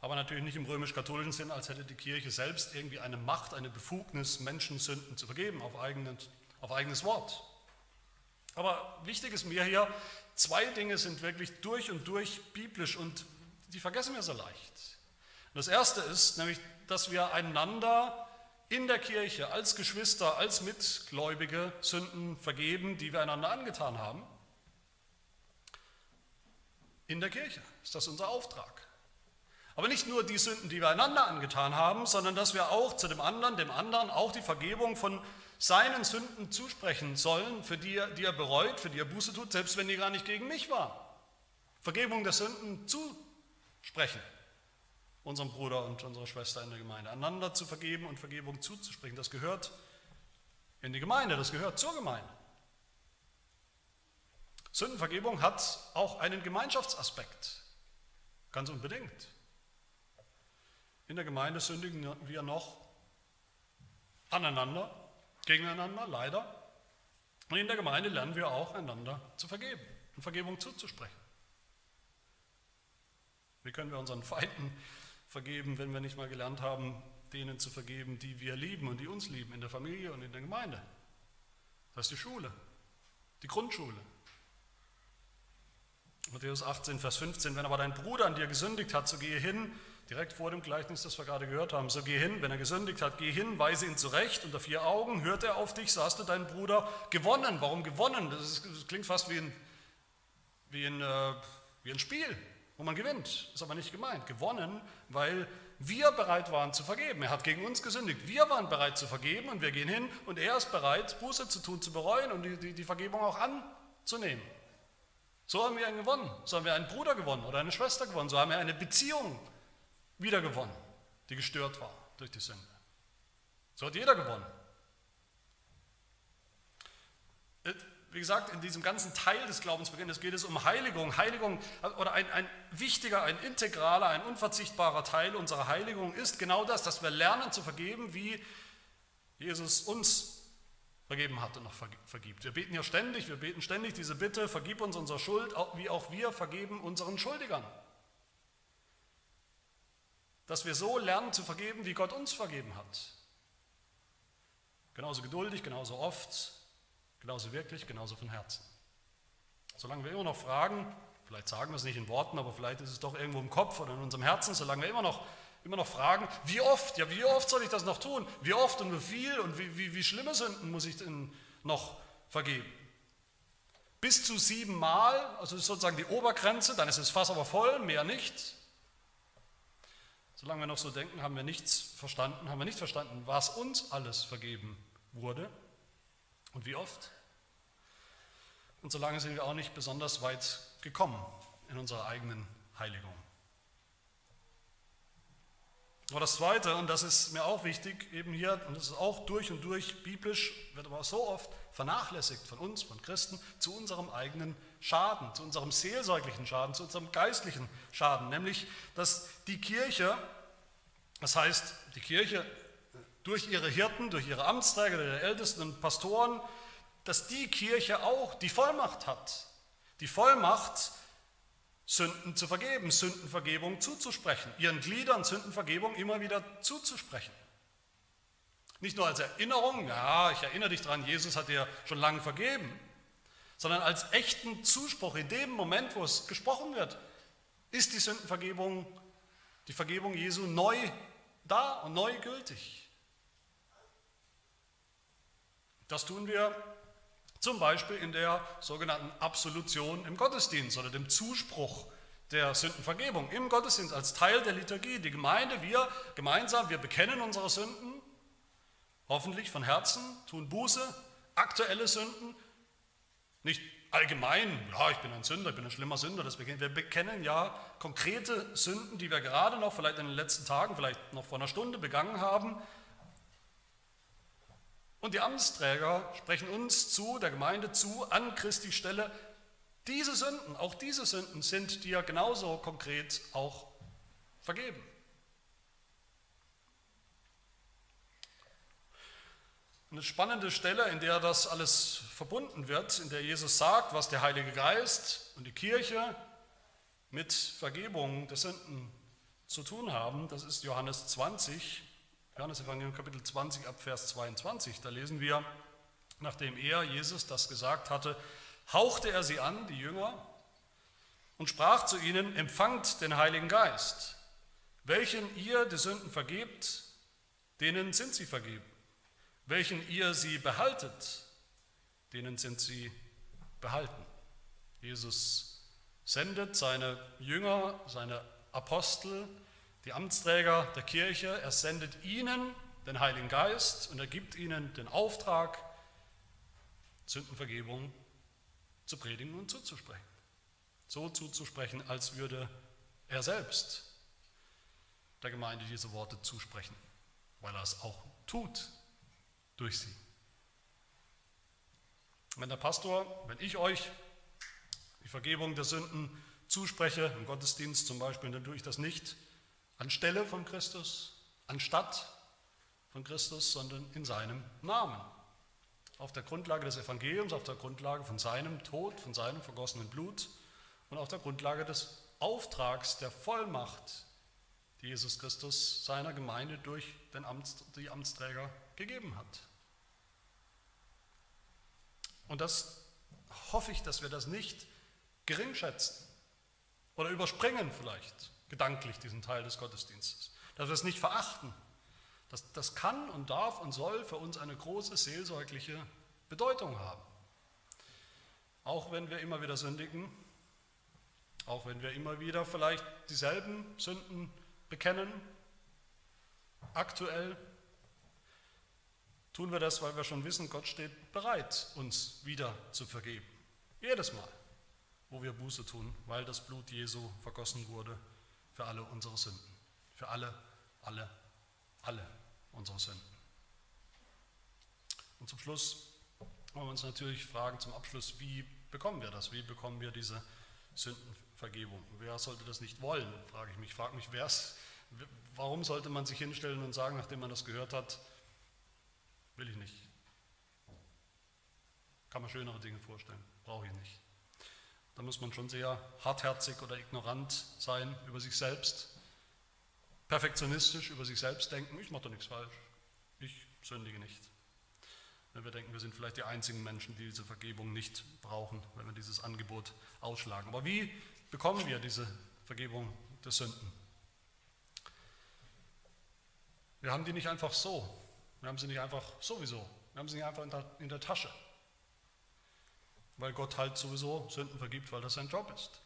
Aber natürlich nicht im römisch-katholischen Sinn, als hätte die Kirche selbst irgendwie eine Macht, eine Befugnis, Menschen Sünden zu vergeben auf, eigenen, auf eigenes Wort. Aber wichtig ist mir hier, Zwei Dinge sind wirklich durch und durch biblisch und die vergessen wir so leicht. Das erste ist nämlich, dass wir einander in der Kirche als Geschwister, als Mitgläubige Sünden vergeben, die wir einander angetan haben. In der Kirche ist das unser Auftrag. Aber nicht nur die Sünden, die wir einander angetan haben, sondern dass wir auch zu dem anderen, dem anderen auch die Vergebung von seinen Sünden zusprechen sollen, für die er, die er bereut, für die er Buße tut, selbst wenn die gar nicht gegen mich waren. Vergebung der Sünden zusprechen, unserem Bruder und unserer Schwester in der Gemeinde. Einander zu vergeben und Vergebung zuzusprechen, das gehört in die Gemeinde, das gehört zur Gemeinde. Sündenvergebung hat auch einen Gemeinschaftsaspekt, ganz unbedingt. In der Gemeinde sündigen wir noch aneinander gegeneinander, leider. Und in der Gemeinde lernen wir auch, einander zu vergeben und Vergebung zuzusprechen. Wie können wir unseren Feinden vergeben, wenn wir nicht mal gelernt haben, denen zu vergeben, die wir lieben und die uns lieben, in der Familie und in der Gemeinde? Das ist die Schule, die Grundschule. Matthäus 18, Vers 15, wenn aber dein Bruder an dir gesündigt hat, so gehe hin direkt vor dem Gleichnis, das wir gerade gehört haben. So geh hin, wenn er gesündigt hat, geh hin, weise ihn zurecht, unter vier Augen hört er auf dich, so hast du deinen Bruder gewonnen. Warum gewonnen? Das, ist, das klingt fast wie ein, wie, ein, äh, wie ein Spiel, wo man gewinnt. Ist aber nicht gemeint. Gewonnen, weil wir bereit waren zu vergeben. Er hat gegen uns gesündigt. Wir waren bereit zu vergeben und wir gehen hin und er ist bereit, Buße zu tun, zu bereuen und die, die, die Vergebung auch anzunehmen. So haben wir einen gewonnen. So haben wir einen Bruder gewonnen oder eine Schwester gewonnen. So haben wir eine Beziehung wiedergewonnen, die gestört war durch die Sünde. So hat jeder gewonnen. Äh, wie gesagt, in diesem ganzen Teil des Glaubensbeginnes geht es um Heiligung. Heiligung oder ein, ein wichtiger, ein integraler, ein unverzichtbarer Teil unserer Heiligung ist genau das, dass wir lernen zu vergeben, wie Jesus uns vergeben hat und noch vergibt. Wir beten ja ständig, wir beten ständig diese Bitte, vergib uns unsere Schuld, wie auch wir vergeben unseren Schuldigern dass wir so lernen zu vergeben, wie Gott uns vergeben hat. Genauso geduldig, genauso oft, genauso wirklich, genauso von Herzen. Solange wir immer noch fragen, vielleicht sagen wir es nicht in Worten, aber vielleicht ist es doch irgendwo im Kopf oder in unserem Herzen, solange wir immer noch, immer noch fragen, wie oft, ja, wie oft soll ich das noch tun? Wie oft und wie viel und wie, wie, wie schlimme Sünden muss ich denn noch vergeben? Bis zu sieben Mal, also sozusagen die Obergrenze, dann ist das Fass aber voll, mehr nicht. Solange wir noch so denken, haben wir nichts verstanden, haben wir nicht verstanden, was uns alles vergeben wurde und wie oft. Und solange sind wir auch nicht besonders weit gekommen in unserer eigenen Heiligung. Aber das Zweite, und das ist mir auch wichtig, eben hier, und das ist auch durch und durch biblisch, wird aber so oft vernachlässigt von uns, von Christen, zu unserem eigenen Schaden, zu unserem seelsorglichen Schaden, zu unserem geistlichen Schaden, nämlich, dass die Kirche, das heißt, die Kirche durch ihre Hirten, durch ihre Amtsträger, ihre Ältesten und Pastoren, dass die Kirche auch die Vollmacht hat, die Vollmacht, Sünden zu vergeben, Sündenvergebung zuzusprechen, ihren Gliedern Sündenvergebung immer wieder zuzusprechen. Nicht nur als Erinnerung, ja, ich erinnere dich daran, Jesus hat dir schon lange vergeben, sondern als echten Zuspruch in dem Moment, wo es gesprochen wird, ist die Sündenvergebung, die Vergebung Jesu neu da und neu gültig. Das tun wir zum Beispiel in der sogenannten Absolution im Gottesdienst oder dem Zuspruch der Sündenvergebung im Gottesdienst als Teil der Liturgie. Die Gemeinde, wir gemeinsam, wir bekennen unsere Sünden, hoffentlich von Herzen, tun Buße, aktuelle Sünden, nicht allgemein, ja, ich bin ein Sünder, ich bin ein schlimmer Sünder, das bekennen. wir bekennen ja konkrete Sünden, die wir gerade noch, vielleicht in den letzten Tagen, vielleicht noch vor einer Stunde begangen haben, und die Amtsträger sprechen uns zu, der Gemeinde zu, an Christi Stelle, diese Sünden, auch diese Sünden sind dir genauso konkret auch vergeben. Eine spannende Stelle, in der das alles verbunden wird, in der Jesus sagt, was der Heilige Geist und die Kirche mit Vergebung der Sünden zu tun haben, das ist Johannes 20, Johannes Evangelium Kapitel 20 ab Vers 22, da lesen wir, nachdem er, Jesus, das gesagt hatte, hauchte er sie an, die Jünger, und sprach zu ihnen, empfangt den Heiligen Geist. Welchen ihr die Sünden vergebt, denen sind sie vergeben. Welchen ihr sie behaltet, denen sind sie behalten. Jesus sendet seine Jünger, seine Apostel, die Amtsträger der Kirche, er sendet ihnen den Heiligen Geist und er gibt ihnen den Auftrag, Sündenvergebung zu predigen und zuzusprechen. So zuzusprechen, als würde er selbst der Gemeinde diese Worte zusprechen, weil er es auch tut durch sie. Wenn der Pastor, wenn ich euch die Vergebung der Sünden zuspreche, im Gottesdienst zum Beispiel, dann tue ich das nicht, anstelle von Christus, anstatt von Christus, sondern in seinem Namen. Auf der Grundlage des Evangeliums, auf der Grundlage von seinem Tod, von seinem vergossenen Blut und auf der Grundlage des Auftrags der Vollmacht, die Jesus Christus seiner Gemeinde durch den Amts, die Amtsträger gegeben hat. Und das hoffe ich, dass wir das nicht geringschätzen oder überspringen vielleicht gedanklich diesen Teil des Gottesdienstes, dass wir es nicht verachten. Das, das kann und darf und soll für uns eine große seelsorgliche Bedeutung haben. Auch wenn wir immer wieder sündigen, auch wenn wir immer wieder vielleicht dieselben Sünden bekennen, aktuell, tun wir das, weil wir schon wissen, Gott steht bereit, uns wieder zu vergeben. Jedes Mal, wo wir Buße tun, weil das Blut Jesu vergossen wurde für alle unsere Sünden. Für alle, alle, alle unsere Sünden. Und zum Schluss wollen wir uns natürlich fragen, zum Abschluss, wie bekommen wir das? Wie bekommen wir diese Sündenvergebung? Wer sollte das nicht wollen, frage ich mich. Ich frage mich, warum sollte man sich hinstellen und sagen, nachdem man das gehört hat, will ich nicht. Kann man schönere Dinge vorstellen, brauche ich nicht. Da muss man schon sehr hartherzig oder ignorant sein über sich selbst, perfektionistisch über sich selbst denken, ich mache doch nichts falsch, ich sündige nicht. Wenn wir denken, wir sind vielleicht die einzigen Menschen, die diese Vergebung nicht brauchen, wenn wir dieses Angebot ausschlagen. Aber wie bekommen wir diese Vergebung der Sünden? Wir haben die nicht einfach so, wir haben sie nicht einfach sowieso, wir haben sie nicht einfach in der, in der Tasche weil Gott halt sowieso Sünden vergibt, weil das sein Job ist.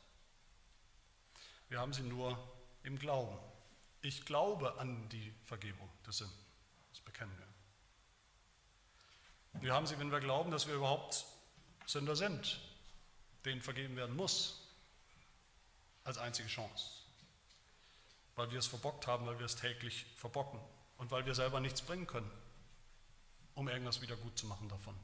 Wir haben sie nur im Glauben. Ich glaube an die Vergebung der Sünden. Das bekennen wir. Wir haben sie, wenn wir glauben, dass wir überhaupt Sünder sind, denen vergeben werden muss. als einzige Chance. Weil wir es verbockt haben, weil wir es täglich verbocken und weil wir selber nichts bringen können, um irgendwas wieder gut zu machen davon.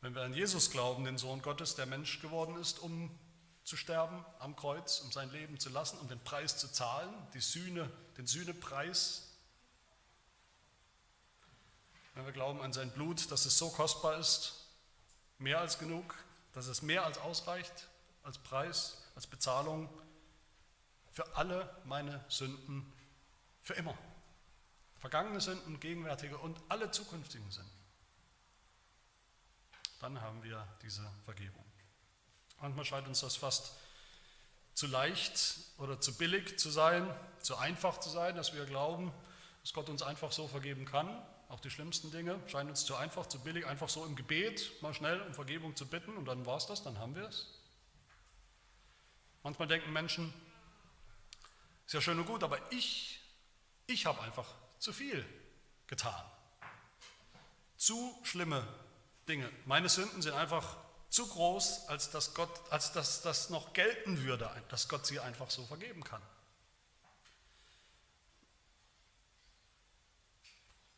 Wenn wir an Jesus glauben, den Sohn Gottes, der Mensch geworden ist, um zu sterben am Kreuz, um sein Leben zu lassen, um den Preis zu zahlen, die Sühne, den Sühnepreis. Wenn wir glauben an sein Blut, dass es so kostbar ist, mehr als genug, dass es mehr als ausreicht als Preis, als Bezahlung für alle meine Sünden für immer. Vergangene Sünden, gegenwärtige und alle zukünftigen Sünden. Dann haben wir diese Vergebung. Manchmal scheint uns das fast zu leicht oder zu billig zu sein, zu einfach zu sein, dass wir glauben, dass Gott uns einfach so vergeben kann. Auch die schlimmsten Dinge scheinen uns zu einfach, zu billig, einfach so im Gebet mal schnell um Vergebung zu bitten und dann war es das, dann haben wir es. Manchmal denken Menschen, ist ja schön und gut, aber ich, ich habe einfach zu viel getan. Zu schlimme Dinge. Meine Sünden sind einfach zu groß, als dass, Gott, als dass das noch gelten würde, dass Gott sie einfach so vergeben kann.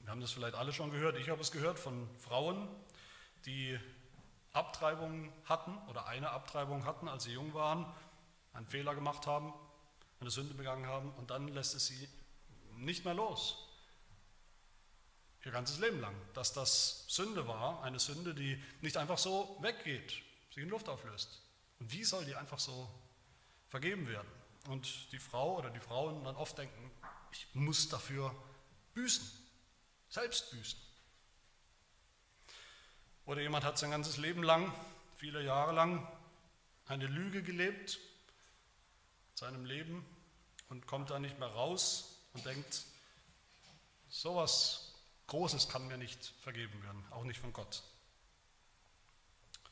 Wir haben das vielleicht alle schon gehört. Ich habe es gehört von Frauen, die Abtreibungen hatten oder eine Abtreibung hatten, als sie jung waren, einen Fehler gemacht haben, eine Sünde begangen haben und dann lässt es sie nicht mehr los ihr ganzes Leben lang, dass das Sünde war, eine Sünde, die nicht einfach so weggeht, sich in Luft auflöst. Und wie soll die einfach so vergeben werden? Und die Frau oder die Frauen dann oft denken, ich muss dafür büßen, selbst büßen. Oder jemand hat sein ganzes Leben lang, viele Jahre lang, eine Lüge gelebt, seinem Leben und kommt da nicht mehr raus und denkt, sowas Großes kann mir nicht vergeben werden, auch nicht von Gott.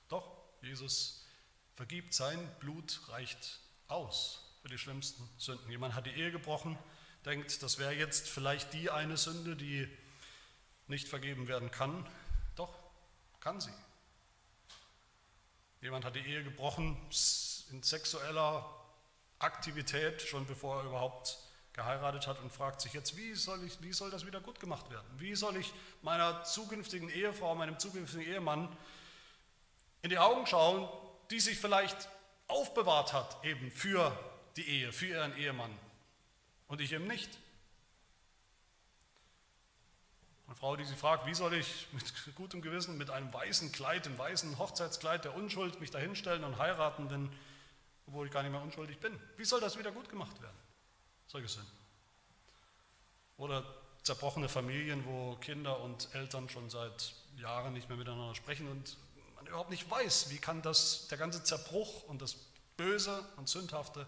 Doch, Jesus vergibt, sein Blut reicht aus für die schlimmsten Sünden. Jemand hat die Ehe gebrochen, denkt, das wäre jetzt vielleicht die eine Sünde, die nicht vergeben werden kann. Doch, kann sie. Jemand hat die Ehe gebrochen in sexueller Aktivität, schon bevor er überhaupt geheiratet hat und fragt sich jetzt, wie soll, ich, wie soll das wieder gut gemacht werden? Wie soll ich meiner zukünftigen Ehefrau, meinem zukünftigen Ehemann in die Augen schauen, die sich vielleicht aufbewahrt hat eben für die Ehe, für ihren Ehemann und ich eben nicht? Eine Frau, die sich fragt, wie soll ich mit gutem Gewissen mit einem weißen Kleid, dem weißen Hochzeitskleid der Unschuld mich dahinstellen und heiraten, denn, obwohl ich gar nicht mehr unschuldig bin. Wie soll das wieder gut gemacht werden? Solche Sünden. Oder zerbrochene Familien, wo Kinder und Eltern schon seit Jahren nicht mehr miteinander sprechen und man überhaupt nicht weiß, wie kann das, der ganze Zerbruch und das Böse und Sündhafte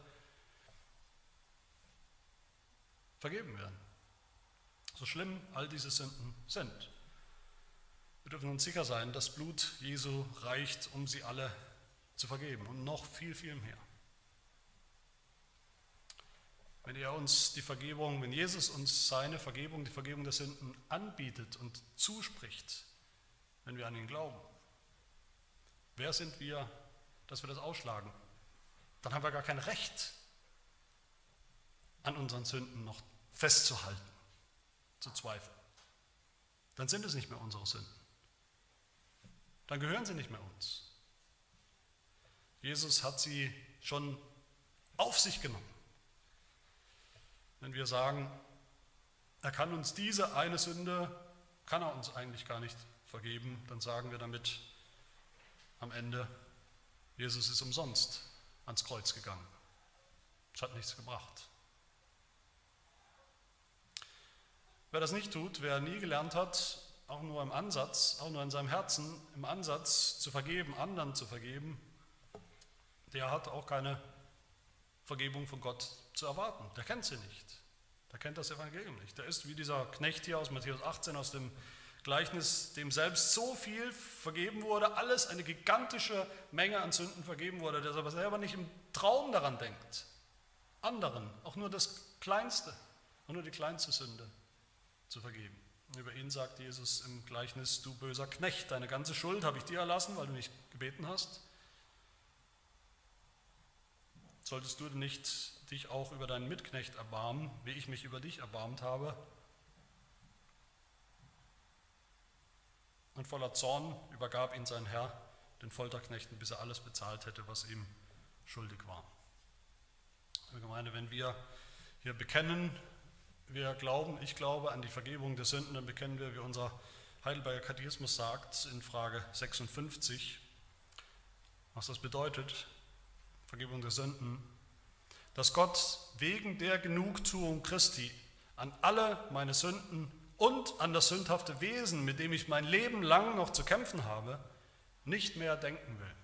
vergeben werden. So schlimm all diese Sünden sind. Wir dürfen uns sicher sein, das Blut Jesu reicht, um sie alle zu vergeben und noch viel, viel mehr. Wenn er uns die Vergebung, wenn Jesus uns seine Vergebung, die Vergebung der Sünden anbietet und zuspricht, wenn wir an ihn glauben, wer sind wir, dass wir das ausschlagen? Dann haben wir gar kein Recht, an unseren Sünden noch festzuhalten, zu zweifeln. Dann sind es nicht mehr unsere Sünden. Dann gehören sie nicht mehr uns. Jesus hat sie schon auf sich genommen. Wenn wir sagen, er kann uns diese eine Sünde, kann er uns eigentlich gar nicht vergeben, dann sagen wir damit am Ende, Jesus ist umsonst ans Kreuz gegangen. Es hat nichts gebracht. Wer das nicht tut, wer nie gelernt hat, auch nur im Ansatz, auch nur in seinem Herzen, im Ansatz zu vergeben, anderen zu vergeben, der hat auch keine Vergebung von Gott zu erwarten. Der kennt sie nicht. Der kennt das Evangelium nicht. Der ist wie dieser Knecht hier aus Matthäus 18, aus dem Gleichnis, dem selbst so viel vergeben wurde, alles eine gigantische Menge an Sünden vergeben wurde, der aber selber nicht im Traum daran denkt, anderen auch nur das Kleinste, nur die kleinste Sünde zu vergeben. Über ihn sagt Jesus im Gleichnis, du böser Knecht, deine ganze Schuld habe ich dir erlassen, weil du nicht gebeten hast. Solltest du nicht dich auch über deinen Mitknecht erbarmen, wie ich mich über dich erbarmt habe? Und voller Zorn übergab ihn sein Herr den Folterknechten, bis er alles bezahlt hätte, was ihm schuldig war. Liebe Gemeinde, wenn wir hier bekennen, wir glauben, ich glaube an die Vergebung der Sünden, dann bekennen wir, wie unser Heidelberger Katechismus sagt, in Frage 56, was das bedeutet, Vergebung der Sünden, dass Gott wegen der Genugtuung Christi an alle meine Sünden und an das sündhafte Wesen, mit dem ich mein Leben lang noch zu kämpfen habe, nicht mehr denken will.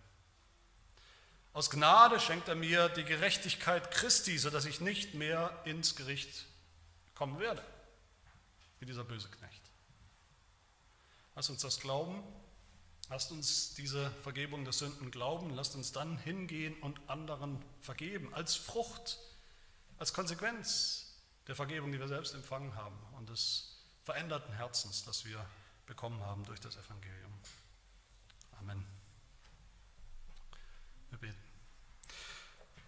Aus Gnade schenkt er mir die Gerechtigkeit Christi, sodass ich nicht mehr ins Gericht kommen werde, wie dieser böse Knecht. Lass uns das glauben, lasst uns diese Vergebung der Sünden glauben, lasst uns dann hingehen und anderen vergeben, als Frucht, als Konsequenz der Vergebung, die wir selbst empfangen haben und des veränderten Herzens, das wir bekommen haben durch das Evangelium. Amen. Wir beten.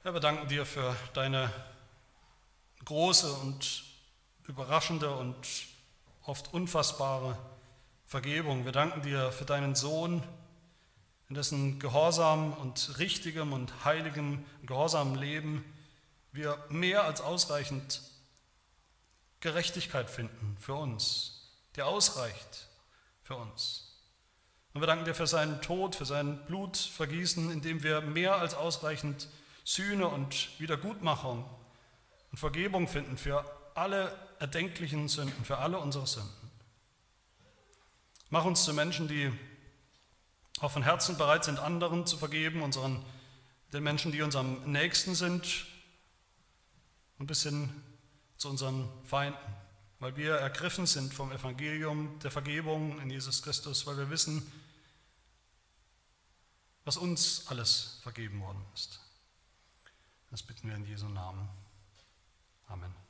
Herr, wir danken dir für deine große und überraschende und oft unfassbare Vergebung. Wir danken dir für deinen Sohn, in dessen Gehorsam und richtigem und heiligem Gehorsam Leben wir mehr als ausreichend Gerechtigkeit finden für uns, der ausreicht für uns. Und wir danken dir für seinen Tod, für sein Blutvergießen, in dem wir mehr als ausreichend Sühne und Wiedergutmachung und Vergebung finden für alle erdenklichen Sünden, für alle unsere Sünden. Mach uns zu Menschen, die auch von Herzen bereit sind, anderen zu vergeben, unseren, den Menschen, die uns am nächsten sind, und bis hin zu unseren Feinden, weil wir ergriffen sind vom Evangelium der Vergebung in Jesus Christus, weil wir wissen, was uns alles vergeben worden ist. Das bitten wir in Jesu Namen. Amen.